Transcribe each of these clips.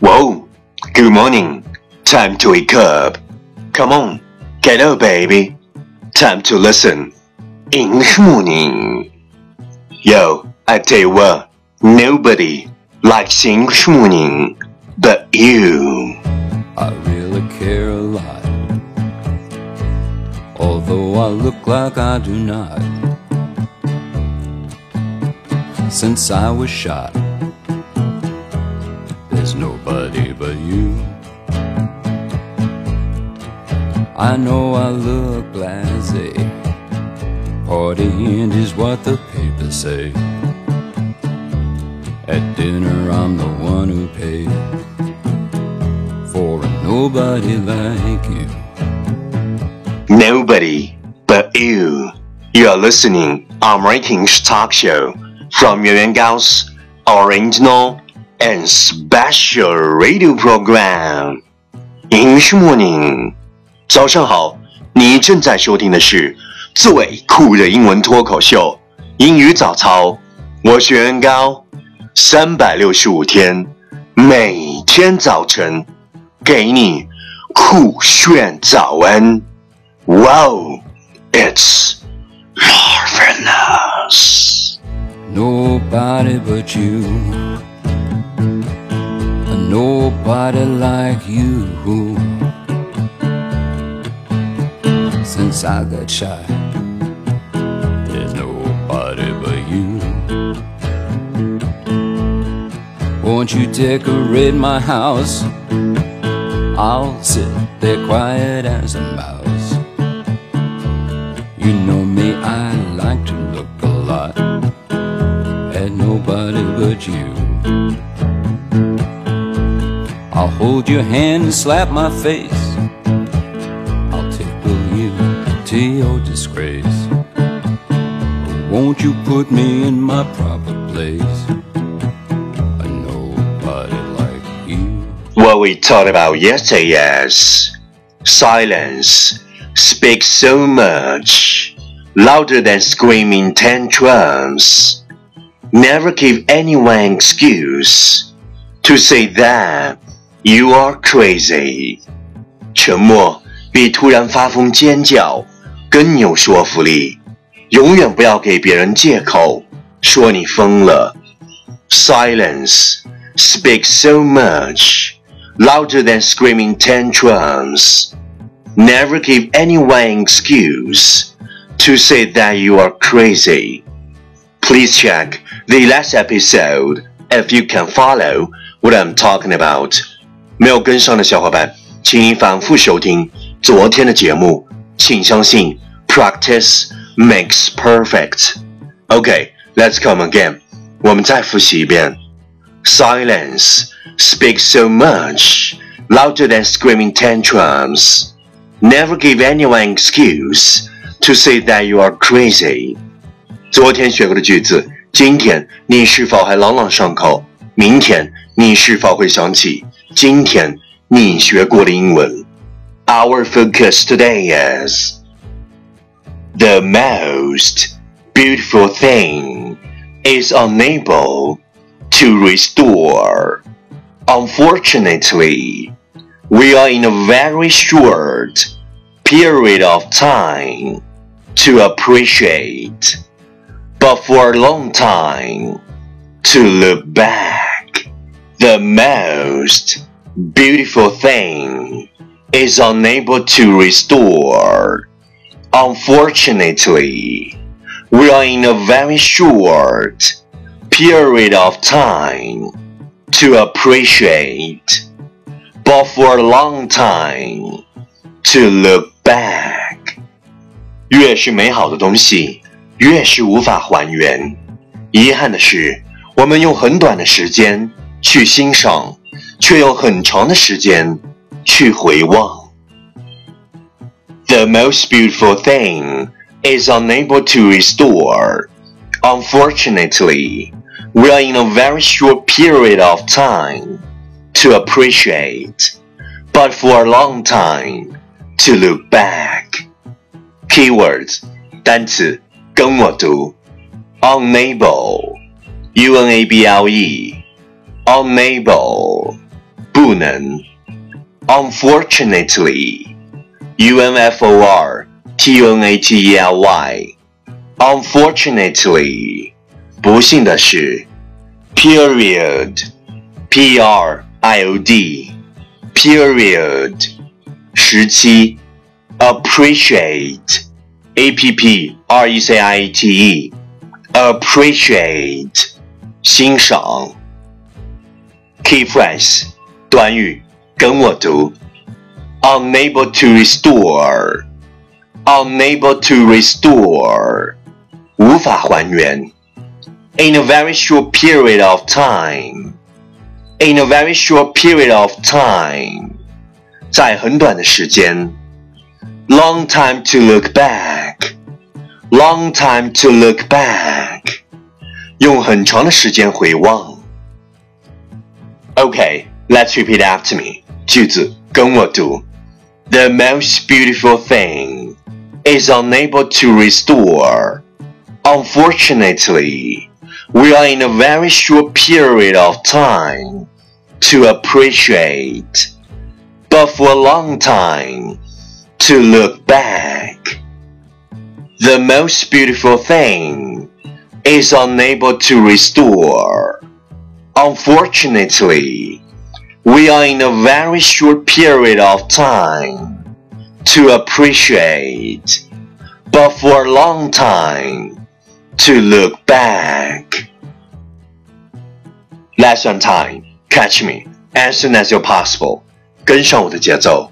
Whoa, good morning. Time to wake up. Come on, get up, baby. Time to listen. English morning. Yo, I tell you what, nobody likes English morning but you. I really care a lot. Although I look like I do not. Since I was shot, nobody but you. I know I look blasé. Partying is what the papers say. At dinner, I'm the one who paid for a nobody like you. Nobody but you. You are listening on Ratings Talk Show from Yuan Gao's original and special radio program. English morning. 早上好，你正在收听的是最酷的英文脱口秀《英语早操》。我是袁高，三百六十五天，每天早晨给你酷炫早安。Wow, it's marvelous. Nobody but you. Nobody like you. Since I got shot, there's nobody but you. Won't you decorate my house? I'll sit there quiet as a mouse. You know me, I like to look a lot at nobody but you. I'll hold your hand and slap my face. I'll tickle you to your disgrace. Won't you put me in my proper place? Like you. What we talked about yesterday is silence speaks so much louder than screaming tantrums. Never give anyone excuse to say that you are crazy. 沉默比突然发疯尖叫更有说服力。永远不要给别人借口说你疯了。Silence speaks so much louder than screaming tantrums. Never give anyone excuse to say that you are crazy. Please check the last episode if you can follow what I'm talking about. 没有跟上的小伙伴，请你反复收听昨天的节目。请相信，practice makes perfect. OK，let's come again. 我们再复习一遍。Silence speaks so much louder than screaming tantrums. Never give anyone excuse to say that you are crazy. 昨天学过的句子，今天你是否还朗朗上口？明天你是否会想起今天你学过的英文？Our focus today is the most beautiful thing is unable to restore. Unfortunately, we are in a very short period of time to appreciate, but for a long time to look back. The most beautiful thing is unable to restore. Unfortunately, we are in a very short period of time to appreciate, but for a long time to look back. 越是美好的东西，越是无法还原。遗憾的是，我们用很短的时间 去欣赏，却用很长的时间去回望。The most beautiful thing is unable to restore. Unfortunately, we are in a very short period of time to appreciate, but for a long time to look back. Keywords 单词跟我读，unable, u n a b l e, unable, 不 不能。Unfortunately，U N F O R T O N A T E L Y，Unfortunately，不幸的是。Period，P R I O D，Period，时期。Appreciate，A P P R E C I A T E，Appreciate，欣赏。 Key phrase，短语。跟我读，unable to restore，unable to restore，无法还原。In a very short period of time，in a very short period of time，在很短的时间。Long time to look back，long time to look back，用很长的时间回望。 Okay，let's repeat after me。句子跟我读：The most beautiful thing is unable to restore. Unfortunately, we are in a very short period of time to appreciate, but for a long time to look back. The most beautiful thing is unable to restore. Unfortunately, we are in a very short period of time to appreciate, but for a long time to look back. Lesson time. Catch me as soon as you're possible. 跟上我的节奏.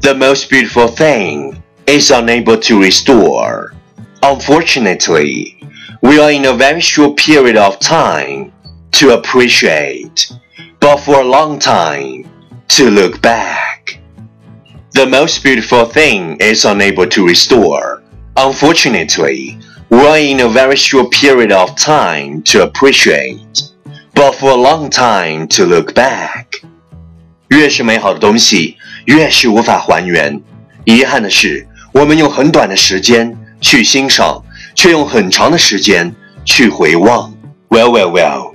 The most beautiful thing is unable to restore. Unfortunately, we are in a very short period of time to appreciate but for a long time to look back. The most beautiful thing is unable to restore. Unfortunately, we're in a very short period of time to appreciate, but for a long time to look back. 越是美好的东西，越是无法还原。遗憾的是，我们用很短的时间去欣赏，却用很长的时间去回望。Well, well, well.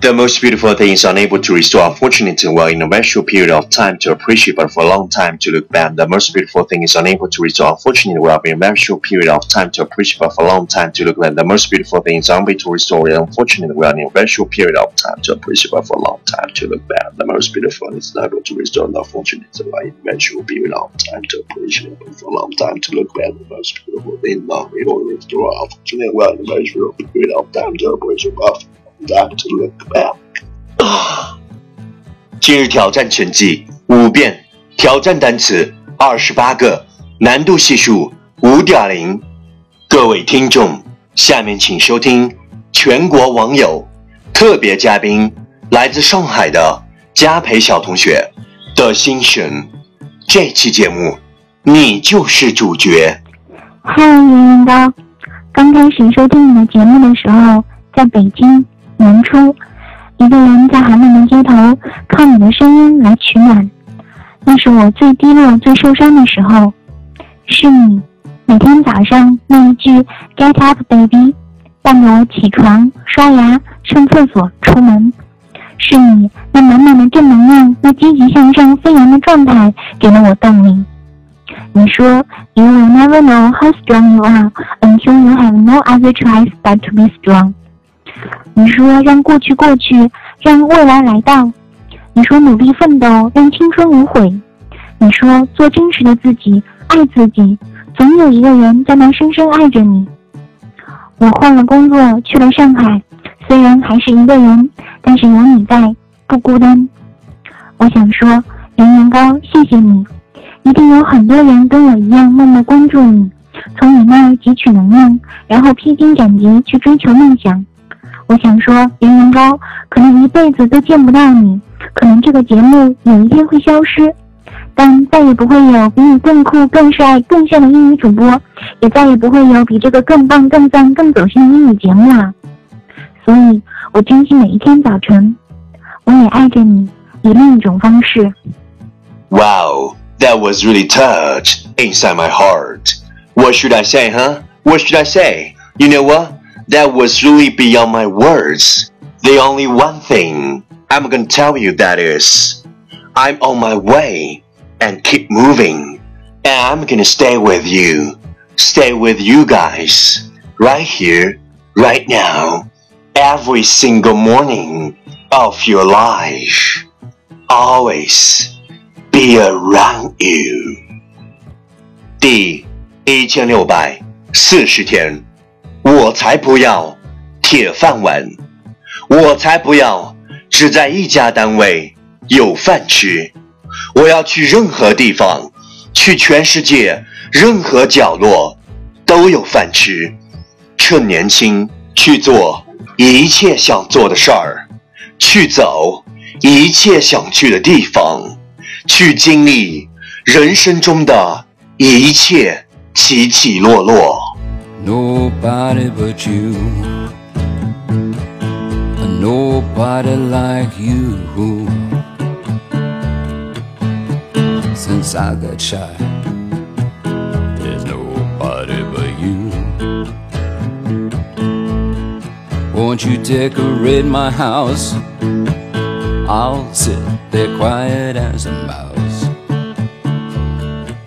The most beautiful thing is unable to restore unfortunately while in a very short period of time to appreciate but for a long time to look back. The most beautiful thing is unable to restore unfortunately while in a very short period of time to appreciate but for a long time to look back. The most beautiful thing is unable to restore unfortunately while in a very short period of time to appreciate but for a long time to look back. The most beautiful thing is unable to restore unfortunately while in a very short period of time to appreciate but for a long time to look back. The most beautiful thing is unable to restore unfortunately while in a very short period of time to appreciate but to look back。今日挑战成绩五遍，挑战单词二十八个，难度系数五点零。各位听众，下面请收听全国网友特别嘉宾来自上海的嘉培小同学的心声。这期节目，你就是主角。嗨，圆圆高，刚开始收听你的节目的时候，在北京。年初，一个人在寒冷的街头，靠你的声音来取暖。那是我最低落、最受伤的时候。是你，每天早上那一句 “Get up, baby”，伴我起床、刷牙、上厕所、出门。是你那满满的正能量、那积极向上、飞扬的状态，给了我动力。你说：“You will never know how strong you are until you have no other choice but to be strong。”你说让过去过去，让未来来到。你说努力奋斗，让青春无悔。你说做真实的自己，爱自己，总有一个人在那深深爱着你。我换了工作，去了上海，虽然还是一个人，但是有你在，不孤单。我想说，圆圆高，谢谢你。一定有很多人跟我一样，默默关注你，从你那儿汲取能量，然后披荆斩棘去追求梦想。我想说，圆圆高可能一辈子都见不到你，可能这个节目有一天会消失，但再也不会有比你更酷、更帅、更炫的英语主播，也再也不会有比这个更棒、更赞、更走心的英语节目了。所以，我珍惜每一天早晨，我也爱着你，以另一种方式。Wow,！That was really touched inside my heart. What should I say, huh? What should I say? You know what? That was really beyond my words. The only one thing I'm gonna tell you that is, I'm on my way and keep moving. And I'm gonna stay with you. Stay with you guys. Right here, right now. Every single morning of your life. Always be around you. 第一千六百四十天， 我才不要铁饭碗，我才不要只在一家单位有饭吃。我要去任何地方，去全世界任何角落都有饭吃。趁年轻去做一切想做的事儿，去走一切想去的地方，去经历人生中的一切起起落落。Nobody but you. Nobody like you. Since I got shot, there's nobody but you. Won't you decorate my house? I'll sit there quiet as a mouse.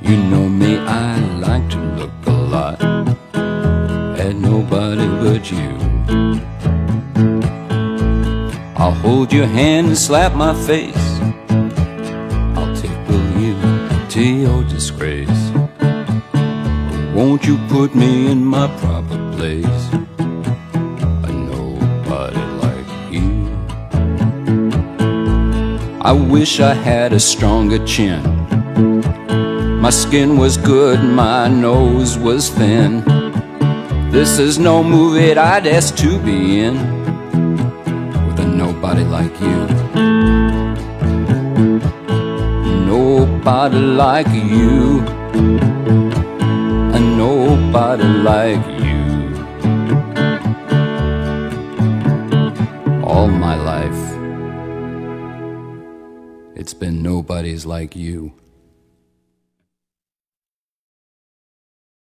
You know me, I like to hold your hand and slap my face. I'll tickle you to your disgrace. Won't you put me in my proper place? A nobody like you. I wish I had a stronger chin. My skin was good, my nose was thin. This is no movie I'd ask to be in nobody like you. Nobody like you. And nobody like you. All my life, it's been nobody's like you.